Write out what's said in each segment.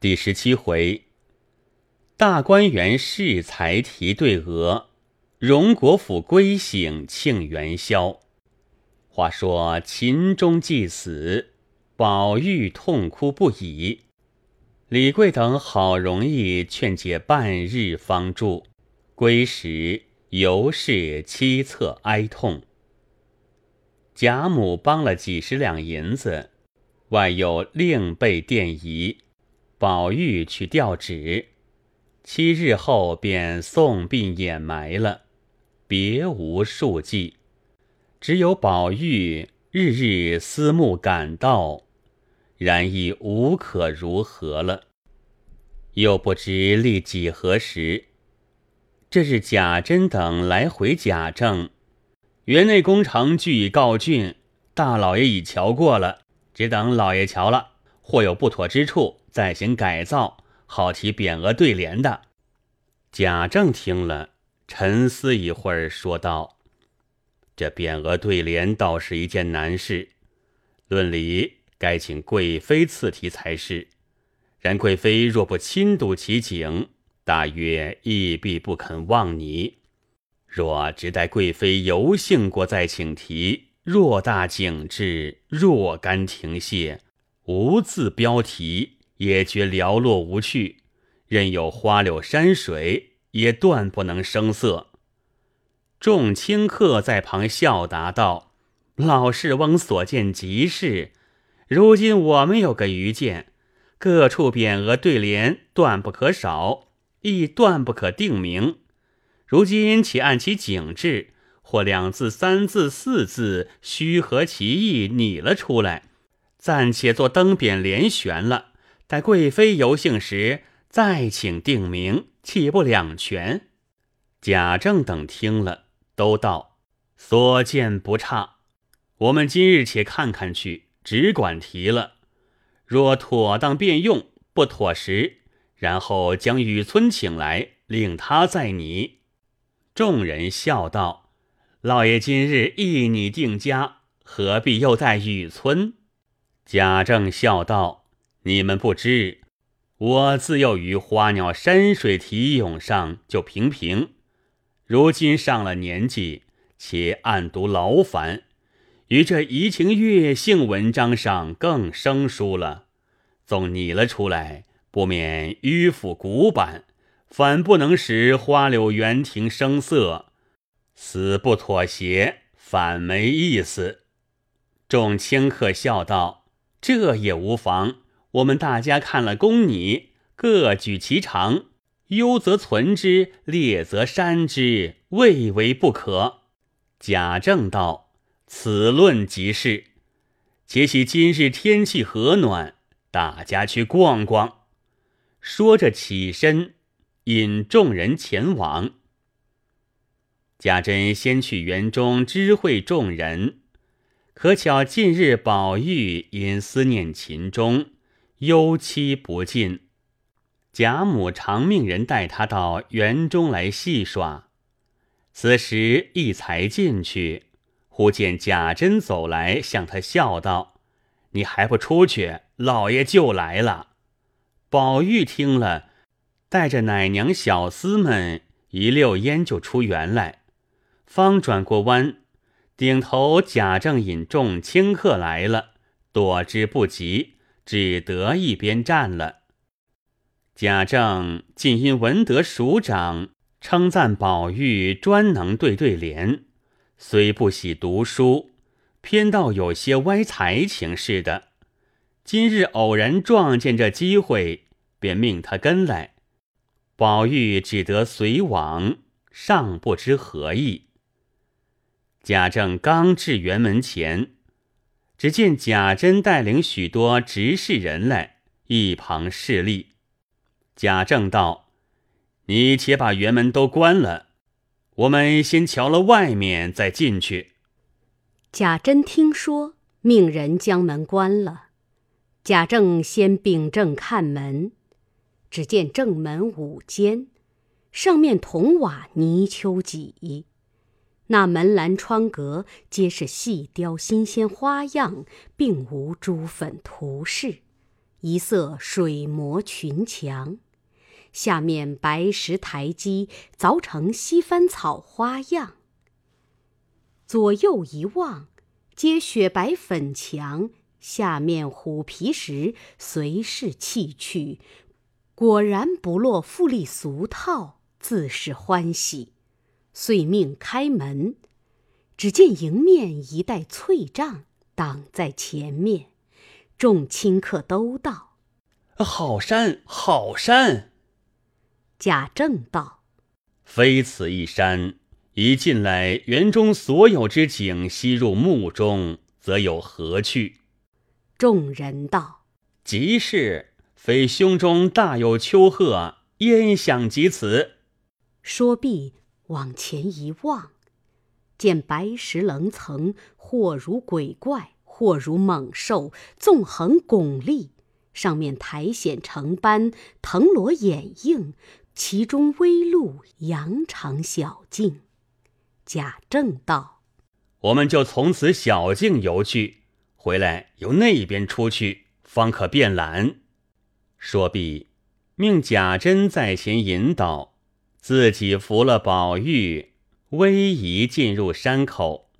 第十七回，大观园试才题对额，荣国府归省庆元宵。话说秦钟既死，宝玉痛哭不已。李贵等好容易劝解半日方住，归时犹是凄恻哀痛。贾母帮了几十两银子，外又另备奠仪。宝玉去调旨，七日后便送殡掩埋了，别无数计，只有宝玉日日思慕感到，然亦无可如何了。又不知历几何时，这日贾珍等来回贾政，园内工程俱已告竣，大老爷已瞧过了，只等老爷瞧了，或有不妥之处。再行改造，好提匾额对联的。贾政听了，沉思一会儿，说道：“这匾额对联倒是一件难事，论理该请贵妃赐题才是。然贵妃若不亲睹其景，大约亦必不肯忘你。若只待贵妃游幸过再请题，偌大景致，若干亭榭，无字标题。”也觉寥落无趣，任有花柳山水，也断不能生色。众清客在旁笑答道：“老士翁所见极是。如今我们有个愚见，各处匾额对联断不可少，亦断不可定名。如今且按其景致，或两字、三字、四字，虚合其意，拟了出来，暂且做灯匾连悬了。”待贵妃游幸时，再请定名，岂不两全？贾政等听了，都道所见不差。我们今日且看看去，只管提了。若妥当便用，不妥时，然后将雨村请来，令他再拟。众人笑道：“老爷今日一拟定家，何必又在雨村？”贾政笑道。你们不知，我自幼于花鸟山水题咏上就平平，如今上了年纪，且暗读劳烦，于这怡情悦性文章上更生疏了。纵拟了出来，不免迂腐古板，反不能使花柳园亭生色，死不妥协，反没意思。众清客笑道：“这也无妨。”我们大家看了公拟，各举其长，优则存之，劣则删之，未为不可。贾政道：“此论即是。且喜今日天气和暖，大家去逛逛。”说着起身，引众人前往。贾珍先去园中知会众人，可巧近日宝玉因思念秦钟。忧戚不尽，贾母常命人带他到园中来戏耍。此时一才进去，忽见贾珍走来，向他笑道：“你还不出去？老爷就来了。”宝玉听了，带着奶娘小厮们一溜烟就出园来，方转过弯，顶头贾政引众清客来了，躲之不及。只得一边站了。贾政竟因闻得署长称赞宝玉专能对对联，虽不喜读书，偏倒有些歪才情似的。今日偶然撞见这机会，便命他跟来。宝玉只得随往，尚不知何意。贾政刚至园门前。只见贾珍带领许多执事人来一旁侍立。贾政道：“你且把园门都关了，我们先瞧了外面，再进去。”贾珍听说，命人将门关了。贾政先秉正看门，只见正门五间，上面铜瓦泥丘脊。那门栏窗格皆是细雕新鲜花样，并无朱粉涂饰，一色水磨群墙。下面白石台基凿成西番草花样。左右一望，皆雪白粉墙，下面虎皮石随势弃去，果然不落富丽俗套，自是欢喜。遂命开门，只见迎面一带翠帐挡在前面，众亲客都道：“好山，好山。”贾政道：“非此一山，一进来园中所有之景吸入目中，则有何趣？”众人道：“即是，非胸中大有丘壑，焉想及此？”说毕，往前一望，见白石棱层，或如鬼怪，或如猛兽，纵横拱立，上面苔藓成斑，藤萝掩映。其中微露羊肠小径，贾政道：“我们就从此小径游去，回来由那边出去，方可便览。”说毕，命贾珍在前引导，自己扶了宝玉，逶迤进入山口。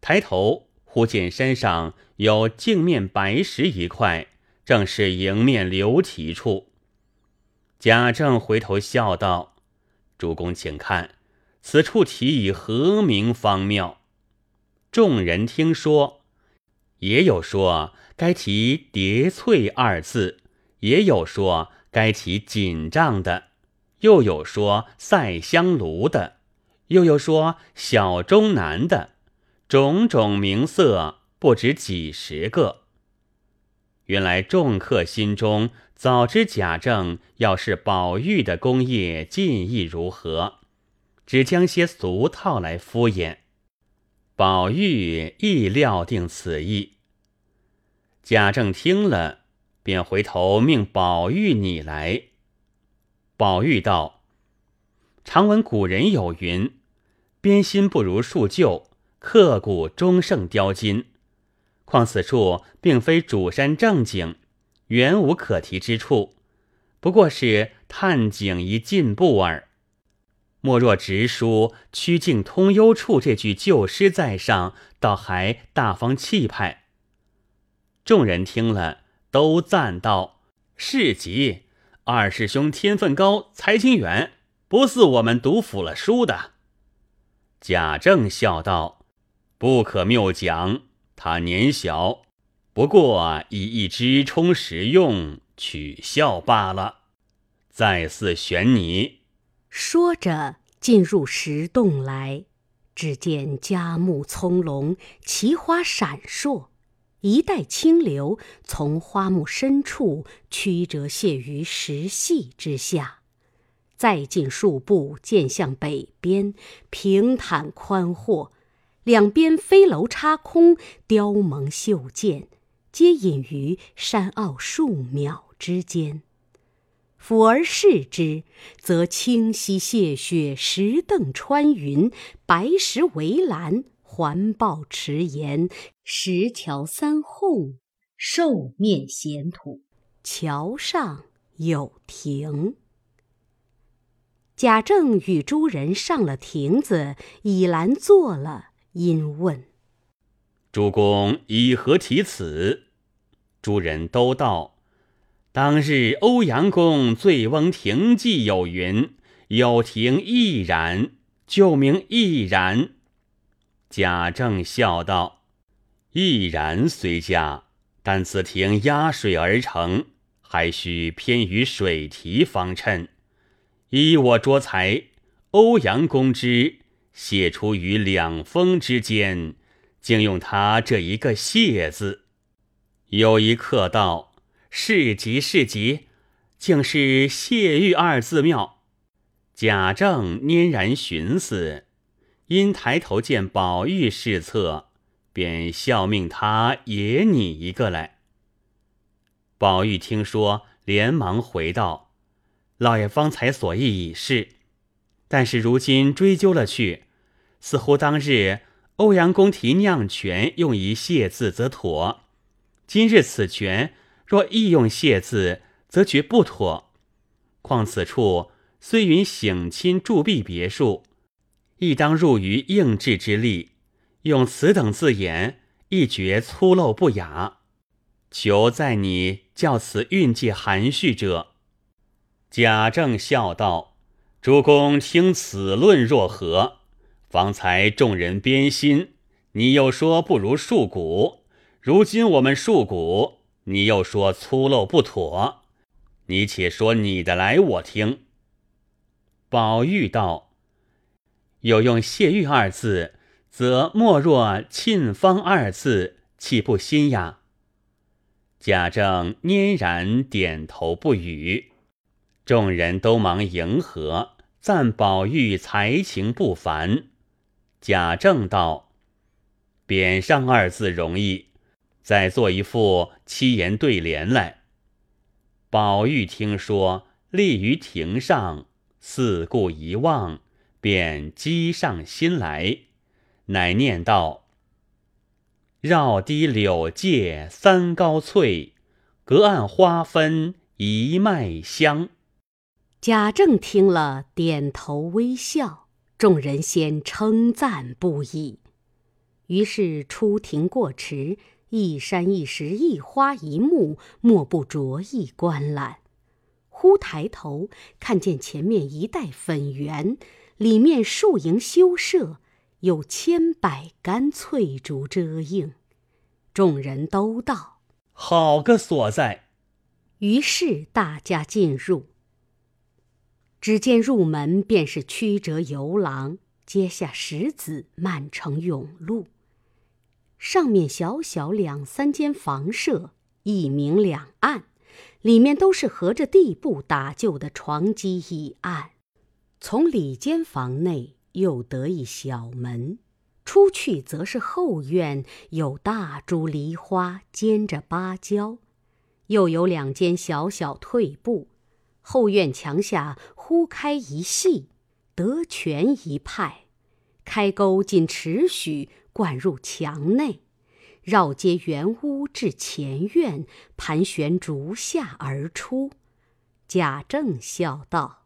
抬头忽见山上有镜面白石一块，正是迎面流题处。贾政回头笑道：“主公，请看，此处题以何名方妙？”众人听说，也有说该题“叠翠”二字，也有说该题“锦帐”的，又有说“赛香炉”的，又有说“小中南”的，种种名色不止几十个。原来众客心中。早知贾政要是宝玉的功业尽意如何，只将些俗套来敷衍。宝玉亦料定此意。贾政听了，便回头命宝玉拟来。宝玉道：“常闻古人有云，编新不如树旧，刻骨终胜雕金。况此处并非主山正景。”原无可提之处，不过是探景一进步耳。莫若直书“曲径通幽处”这句旧诗在上，倒还大方气派。众人听了，都赞道：“是极！二师兄天分高，才情远，不似我们读腐了书的。”贾政笑道：“不可谬讲，他年小。”不过以一支充实用，取笑罢了。再似选你。说着，进入石洞来，只见佳木葱茏，奇花闪烁，一带清流从花木深处曲折泻于石隙之下。再进数步，见向北边，平坦宽阔，两边飞楼插空，雕蒙绣剑。皆隐于山坳树苗之间，俯而视之，则清溪泻雪，石凳穿云，白石围栏，环抱池沿，石桥三哄，兽面闲土，桥上有亭。贾政与诸人上了亭子，倚栏坐了，因问。主公以何题此？诸人都道：当日欧阳公《醉翁亭记》有云：“有亭亦然，旧名亦然。”贾政笑道：“亦然虽佳，但此亭压水而成，还需偏于水题方衬。依我拙才，欧阳公之写出于两峰之间。”竟用他这一个“谢”字。有一客道：“是极是极，竟是谢玉二字妙。”贾政拈然寻思，因抬头见宝玉侍侧，便笑命他也拟一个来。宝玉听说，连忙回道：“老爷方才所意已是，但是如今追究了去，似乎当日。”欧阳公题酿泉用一谢字则妥，今日此泉若亦用谢字，则觉不妥。况此处虽云省亲铸币别墅，亦当入于应制之力。用此等字眼，亦觉粗陋不雅。求在你教此运界含蓄者。贾政笑道：“诸公听此论若何？方才众人编新，你又说不如树骨；如今我们树骨，你又说粗陋不妥。你且说你的来，我听。”宝玉道：“有用‘谢玉’二字。”则莫若“沁芳”二字，岂不新呀？贾政拈然点头不语，众人都忙迎合，赞宝玉才情不凡。贾政道：“匾上二字容易，再做一副七言对联来。”宝玉听说，立于庭上，四顾一望，便积上心来。乃念道：“绕堤柳界三高翠，隔岸花分一脉香。”贾政听了，点头微笑。众人先称赞不已。于是出庭过池，一山一石一花一木，莫不着意观览。忽抬头看见前面一带粉园，里面树营修设。有千百竿翠竹遮映，众人都道：“好个所在！”于是大家进入。只见入门便是曲折游廊，阶下石子漫成甬路，上面小小两三间房舍，一明两暗，里面都是合着地布打就的床几椅案。从里间房内。又得一小门，出去则是后院，有大株梨花兼着芭蕉，又有两间小小退步。后院墙下忽开一隙，得泉一派，开沟仅尺许，灌入墙内，绕街圆屋至前院，盘旋竹下而出。贾政笑道：“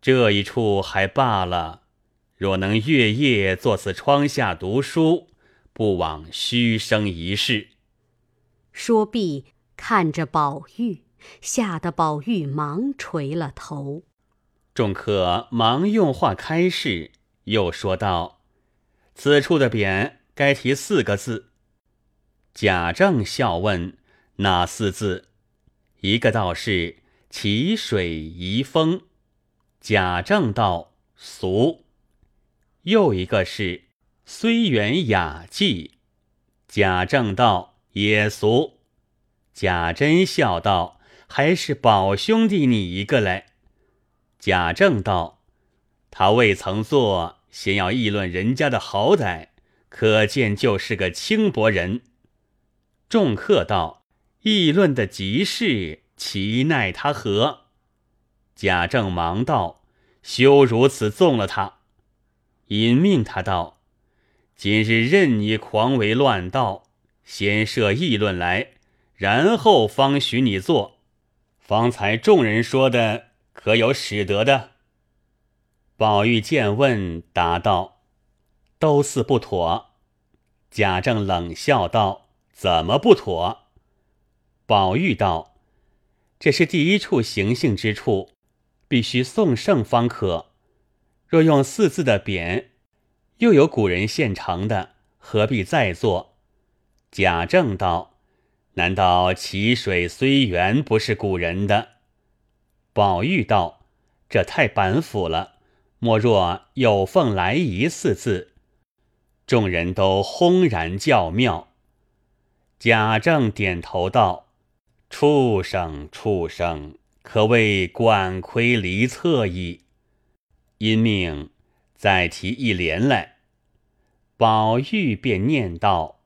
这一处还罢了。”若能月夜坐此窗下读书，不枉虚生一世。说毕，看着宝玉，吓得宝玉忙垂了头。众客忙用话开示，又说道：“此处的匾该题四个字。”贾政笑问：“哪四字？”一个道是“奇水遗风”。贾政道：“俗。”又一个是“虽远雅迹”，贾政道也俗。贾珍笑道：“还是宝兄弟你一个来。”贾政道：“他未曾做，先要议论人家的好歹，可见就是个轻薄人。”众客道：“议论的极是，其奈他何？”贾政忙道：“休如此纵了他。”引命他道：“今日任你狂为乱道，先设议论来，然后方许你做。方才众人说的，可有使得的？”宝玉见问，答道：“都似不妥。”贾政冷笑道：“怎么不妥？”宝玉道：“这是第一处行性之处，必须送圣方可。”若用四字的匾，又有古人现成的，何必再做？贾政道：“难道淇水虽源不是古人的？”宝玉道：“这太板斧了，莫若有凤来仪四字。”众人都轰然叫妙。贾政点头道：“畜生，畜生，可谓管窥离侧矣。”因命再提一联来，宝玉便念道：“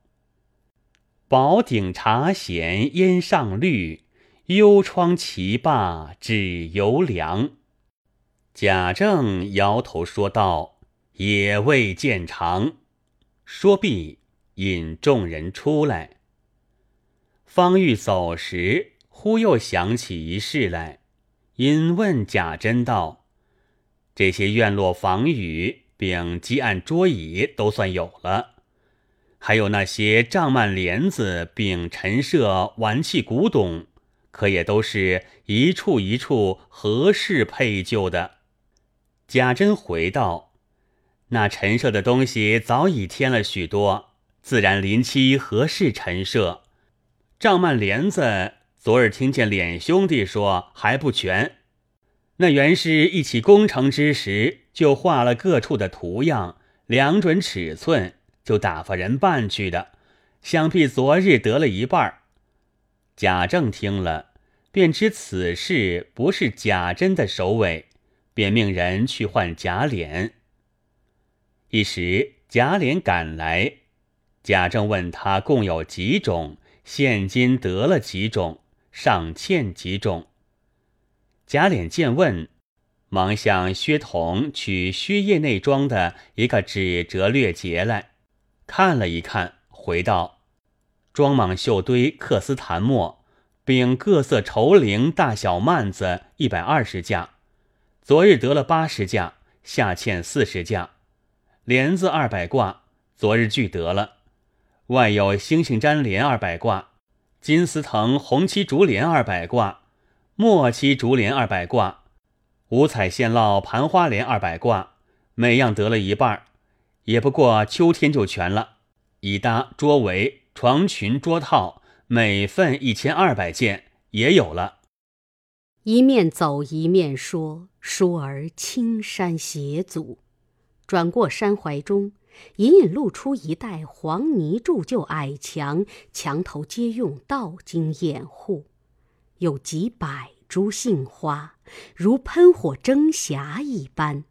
宝鼎茶闲烟上绿，幽窗棋罢只犹凉。”贾政摇头说道：“也未见长。”说毕，引众人出来。方欲走时，忽又想起一事来，因问贾珍道：“这些院落房宇，并积案桌椅，都算有了。还有那些帐幔帘子，并陈设玩器古董，可也都是一处一处合适配就的。”贾珍回道：“那陈设的东西早已添了许多，自然临期合适陈设。”帐幔帘子，昨日听见脸兄弟说还不全，那原是一起工程之时就画了各处的图样，量准尺寸，就打发人办去的。想必昨日得了一半。贾政听了，便知此事不是贾珍的首尾，便命人去换贾琏。一时贾琏赶来，贾政问他共有几种。现今得了几种，尚欠几种。贾琏见问，忙向薛同取薛叶内装的一个纸折略节来，看了一看，回道：“装莽绣堆、缂丝檀墨，并各色绸绫大小幔子一百二十架，昨日得了八十架，下欠四十架。帘子二百挂，昨日俱得了。”外有星星粘帘二百挂，金丝藤红漆竹帘二百挂，墨漆竹帘二百挂，五彩线烙盘花帘二百挂，每样得了一半，也不过秋天就全了。已搭桌围、床裙、桌套，每份一千二百件，也有了。一面走一面说，书儿青山斜阻，转过山怀中。隐隐露出一带黄泥铸就矮墙，墙头皆用道经掩护，有几百株杏花，如喷火蒸霞一般。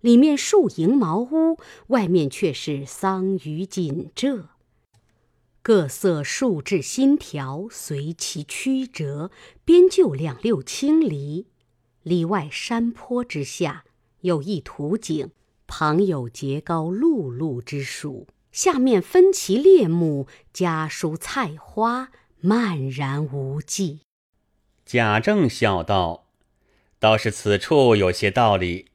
里面树营茅屋，外面却是桑榆锦遮。各色树质新条，随其曲折，边就两六青篱。里外山坡之下，有一土井。旁有节高露露之属，下面分其列目，家蔬菜花，漫然无际。贾政笑道：“倒是此处有些道理，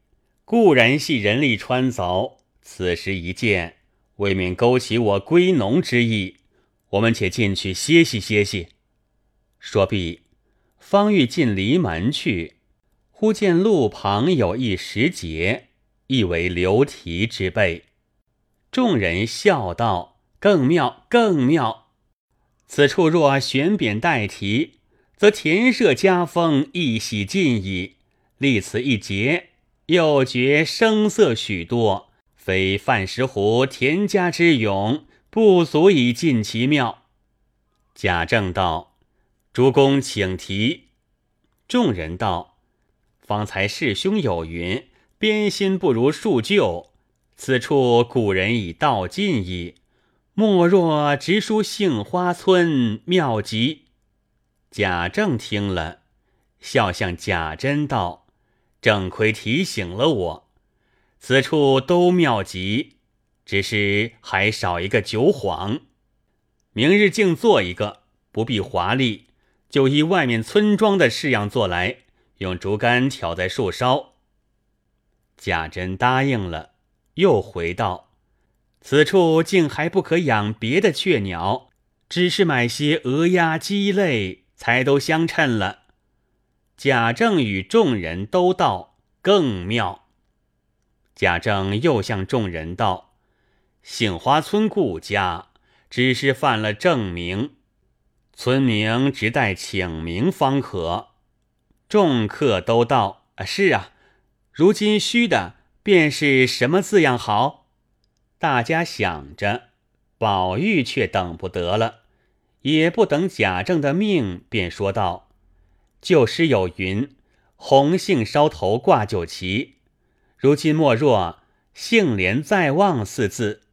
固然系人力穿凿，此时一见，未免勾起我归农之意。我们且进去歇息歇息。”说毕，方欲进篱门去，忽见路旁有一石碣。亦为流题之辈，众人笑道：“更妙，更妙！此处若悬匾代题，则田舍家风一洗尽矣。立此一节，又觉声色许多，非范石湖田家之勇，不足以尽其妙。”贾政道：“诸公请题。”众人道：“方才师兄有云。”编新不如树旧，此处古人已道尽矣。莫若直书杏花村妙极。贾政听了，笑向贾珍道：“正亏提醒了我，此处都妙极，只是还少一个酒幌。明日竟做一个，不必华丽，就依外面村庄的式样做来，用竹竿挑在树梢。”贾珍答应了，又回道：“此处竟还不可养别的雀鸟，只是买些鹅鸭鸡类，才都相称了。”贾政与众人都道更妙。贾政又向众人道：“杏花村顾家只是犯了正名，村名只待请名方可。”众客都道：“啊，是啊。”如今虚的便是什么字样好？大家想着，宝玉却等不得了，也不等贾政的命，便说道：“旧诗有云，红杏梢头挂酒旗。如今莫若杏帘在望四字。”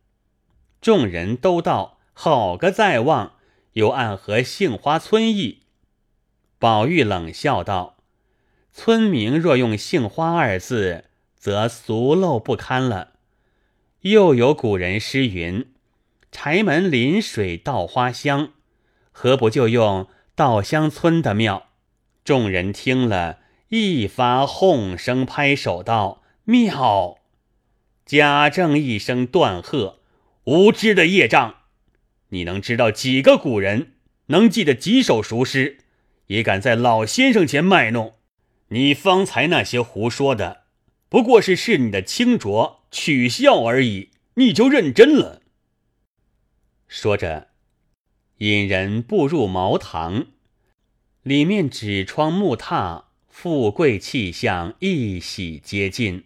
众人都道：“好个在望！”又暗合杏花村意。宝玉冷笑道。村名若用“杏花”二字，则俗陋不堪了。又有古人诗云：“柴门临水稻花香，何不就用稻香村的庙？”众人听了一发哄声，拍手道：“妙！”贾政一声断喝：“无知的业障！你能知道几个古人？能记得几首熟诗？也敢在老先生前卖弄？你方才那些胡说的，不过是是你的清浊取笑而已，你就认真了。”说着，引人步入茅堂，里面纸窗木榻，富贵气象一洗皆尽。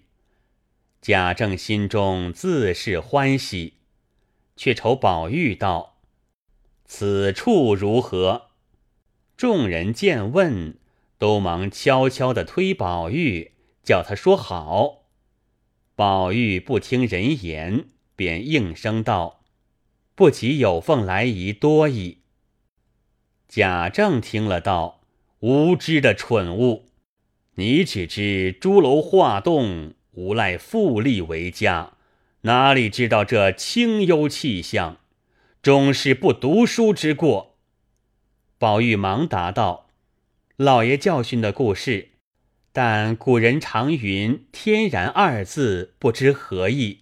贾政心中自是欢喜，却愁宝玉道：“此处如何？”众人见问，都忙悄悄的推宝玉，叫他说好。宝玉不听人言，便应声道。不及有凤来仪多矣。贾政听了道：“无知的蠢物，你只知朱楼画栋，无赖富丽为家，哪里知道这清幽气象？终是不读书之过。”宝玉忙答道：“老爷教训的故事，但古人常云‘天然’二字，不知何意。